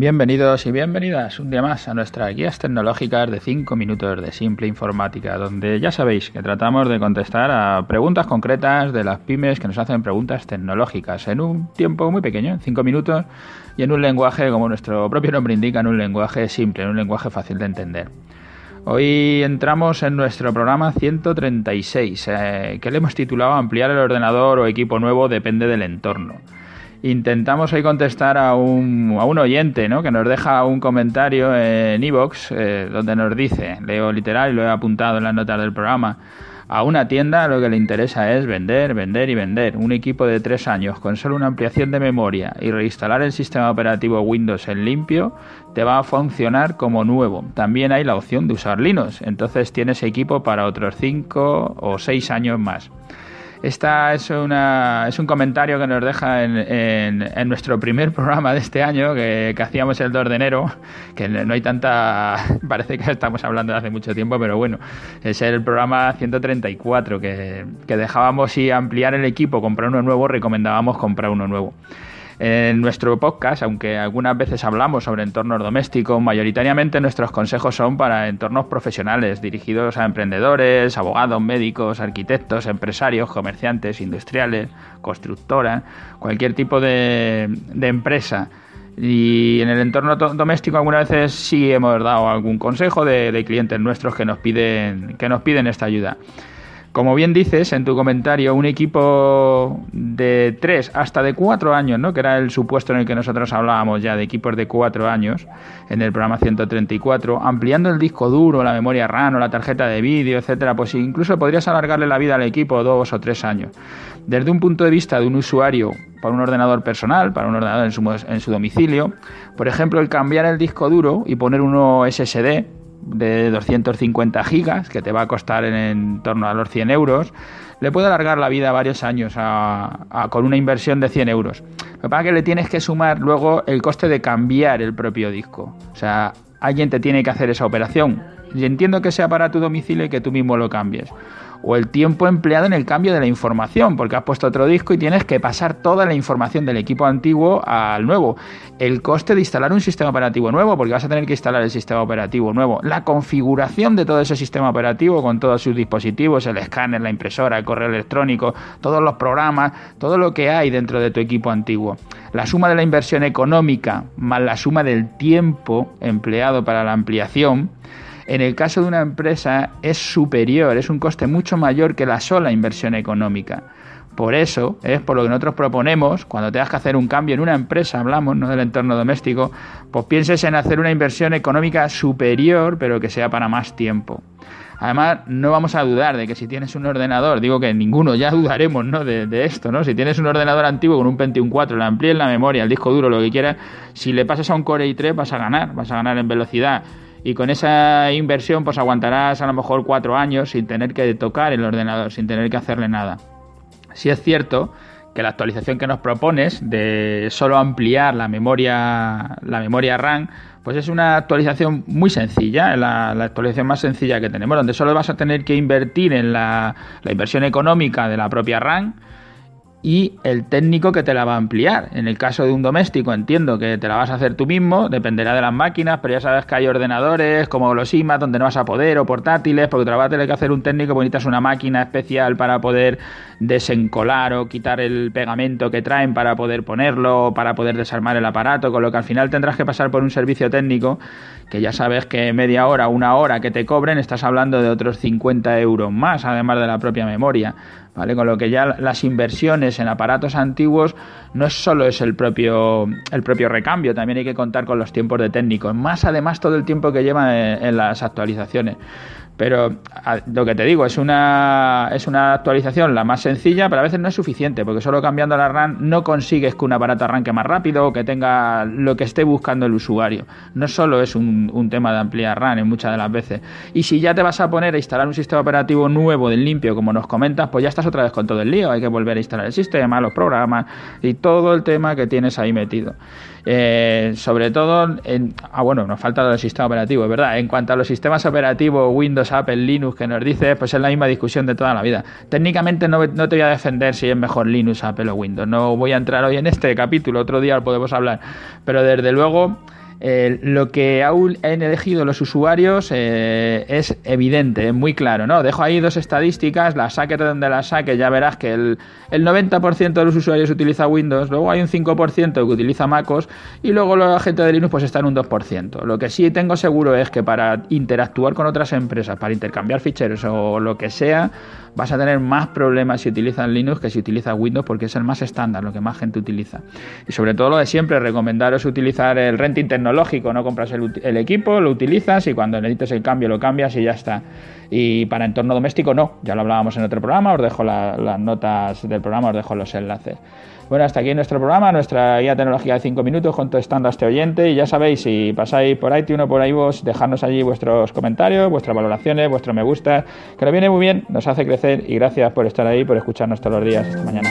Bienvenidos y bienvenidas un día más a nuestras guías tecnológicas de 5 minutos de simple informática, donde ya sabéis que tratamos de contestar a preguntas concretas de las pymes que nos hacen preguntas tecnológicas en un tiempo muy pequeño, en 5 minutos, y en un lenguaje, como nuestro propio nombre indica, en un lenguaje simple, en un lenguaje fácil de entender. Hoy entramos en nuestro programa 136, eh, que le hemos titulado Ampliar el ordenador o equipo nuevo depende del entorno intentamos ahí contestar a un, a un oyente ¿no? que nos deja un comentario en iVoox eh, donde nos dice, leo literal y lo he apuntado en las notas del programa, a una tienda lo que le interesa es vender, vender y vender. Un equipo de tres años con solo una ampliación de memoria y reinstalar el sistema operativo Windows en limpio te va a funcionar como nuevo. También hay la opción de usar Linux, entonces tienes equipo para otros cinco o seis años más. Esta es, una, es un comentario que nos deja en, en, nuestro primer programa de este año que, hacíamos el 2 de enero, que no hay tanta... parece que estamos hablando de hace mucho tiempo, pero bueno, es el programa 134 que, que dejábamos y ampliar el equipo, comprar uno nuevo, recomendábamos comprar uno nuevo. En nuestro podcast, aunque algunas veces hablamos sobre entornos domésticos, mayoritariamente nuestros consejos son para entornos profesionales, dirigidos a emprendedores, abogados, médicos, arquitectos, empresarios, comerciantes, industriales, constructoras, cualquier tipo de, empresa. Y en el entorno doméstico algunas veces sí hemos dado algún consejo de, de clientes nuestros que nos piden, que nos piden esta ayuda. Como bien dices en tu comentario, un equipo de 3 hasta de 4 años, ¿no? que era el supuesto en el que nosotros hablábamos ya de equipos de 4 años en el programa 134, ampliando el disco duro, la memoria RAM o la tarjeta de vídeo, etcétera, pues incluso podrías alargarle la vida al equipo dos o tres años. Desde un punto de vista de un usuario para un ordenador personal, para un ordenador en su, en su domicilio, por ejemplo, el cambiar el disco duro y poner uno SSD de 250 gigas, que te va a costar en, torno a los 100 euros, le puede alargar la vida varios años con una inversión de 100 euros. Lo que pasa es que le tienes que sumar luego el coste de cambiar el propio disco. O sea, alguien te tiene que hacer esa operación. Y entiendo que sea para tu domicilio y que tú mismo lo cambies o el tiempo empleado en el cambio de la información, porque has puesto otro disco y tienes que pasar toda la información del equipo antiguo al nuevo. El coste de instalar un sistema operativo nuevo, porque vas a tener que instalar el sistema operativo nuevo. La configuración de todo ese sistema operativo con todos sus dispositivos, el escáner, la impresora, el correo electrónico, todos los programas, todo lo que hay dentro de tu equipo antiguo. La suma de la inversión económica más la suma del tiempo empleado para la ampliación en el caso de una empresa es superior, es un coste mucho mayor que la sola inversión económica. Por eso es por lo que nosotros proponemos, cuando tengas que hacer un cambio en una empresa, hablamos no del entorno doméstico, pues pienses en hacer una inversión económica superior, pero que sea para más tiempo. Además, no vamos a dudar de que si tienes un ordenador, digo que ninguno, ya dudaremos ¿no? de, esto, ¿no? Si tienes un ordenador antiguo con un Pentium 4, le amplíes la memoria, el disco duro, lo que quieras, si le pasas a un Core i3 vas a ganar, vas a ganar en velocidad y con esa inversión pues aguantarás a lo mejor cuatro años sin tener que tocar el ordenador, sin tener que hacerle nada. Si es cierto que la actualización que nos propones de solo ampliar la memoria, la memoria RAM, pues es una actualización muy sencilla, la, actualización más sencilla que tenemos, donde solo vas a tener que invertir en la, la inversión económica de la propia RAM y el técnico que te la va a ampliar. En el caso de un doméstico entiendo que te la vas a hacer tú mismo, dependerá de las máquinas, pero ya sabes que hay ordenadores como los IMAX donde no vas a poder o portátiles, porque te la va a tener que hacer un técnico, porque necesitas una máquina especial para poder desencolar o quitar el pegamento que traen para poder ponerlo, para poder desarmar el aparato, con lo que al final tendrás que pasar por un servicio técnico que ya sabes que media hora, una hora que te cobren, estás hablando de otros 50 euros más, además de la propia memoria. Con lo que ya las inversiones en aparatos antiguos no es solo es el propio, el propio recambio, también hay que contar con los tiempos de técnicos, más además todo el tiempo que llevan en las actualizaciones. Pero lo que te digo, es una, es una actualización la más sencilla, pero a veces no es suficiente, porque solo cambiando la RAM no consigues que un aparato arranque más rápido o que tenga lo que esté buscando el usuario. No solo es un, un tema de ampliar RAM en muchas de las veces. Y si ya te vas a poner a instalar un sistema operativo nuevo del limpio, como nos comentas, pues ya estás otra vez con todo el lío. Hay que volver a instalar el sistema, los programas y todo el tema que tienes ahí metido. Eh, sobre todo, en, ah, bueno, nos falta el sistema operativo, es verdad. En cuanto a los sistemas operativos, Windows, Apple, Linux, que nos dice, pues es la misma discusión de toda la vida. Técnicamente no, no te voy a defender si es mejor Linux, Apple o Windows. No voy a entrar hoy en este capítulo, otro día lo podemos hablar. Pero desde luego lo que han elegido los usuarios eh, es evidente, muy claro, ¿no? Dejo ahí dos estadísticas, las saques de donde las saques, ya verás que el, el 90% de los usuarios utiliza Windows, luego hay un 5% que utiliza MacOS y luego la gente de Linux pues está en un 2%. Lo que sí tengo seguro es que para interactuar con otras empresas, para intercambiar ficheros o lo que sea, vas a tener más problemas si utilizas Linux que si utilizas Windows porque es el más estándar, lo que más gente utiliza. Y sobre todo lo de siempre, recomendaros utilizar el renting tecnológico, no compras el, equipo, lo utilizas y cuando necesites el cambio lo cambias y ya está. Y para entorno doméstico no, ya lo hablábamos en otro programa, os dejo las notas del programa, os dejo los enlaces. Bueno, hasta aquí nuestro programa, nuestra guía tecnológica de 5 minutos, contestando a este oyente. Y ya sabéis, si pasáis por iTunes o por iVoox, dejadnos allí vuestros comentarios, vuestras valoraciones, vuestro me gusta, que nos viene muy bien, nos hace crecer y gracias por estar ahí, por escucharnos todos los días. Hasta mañana.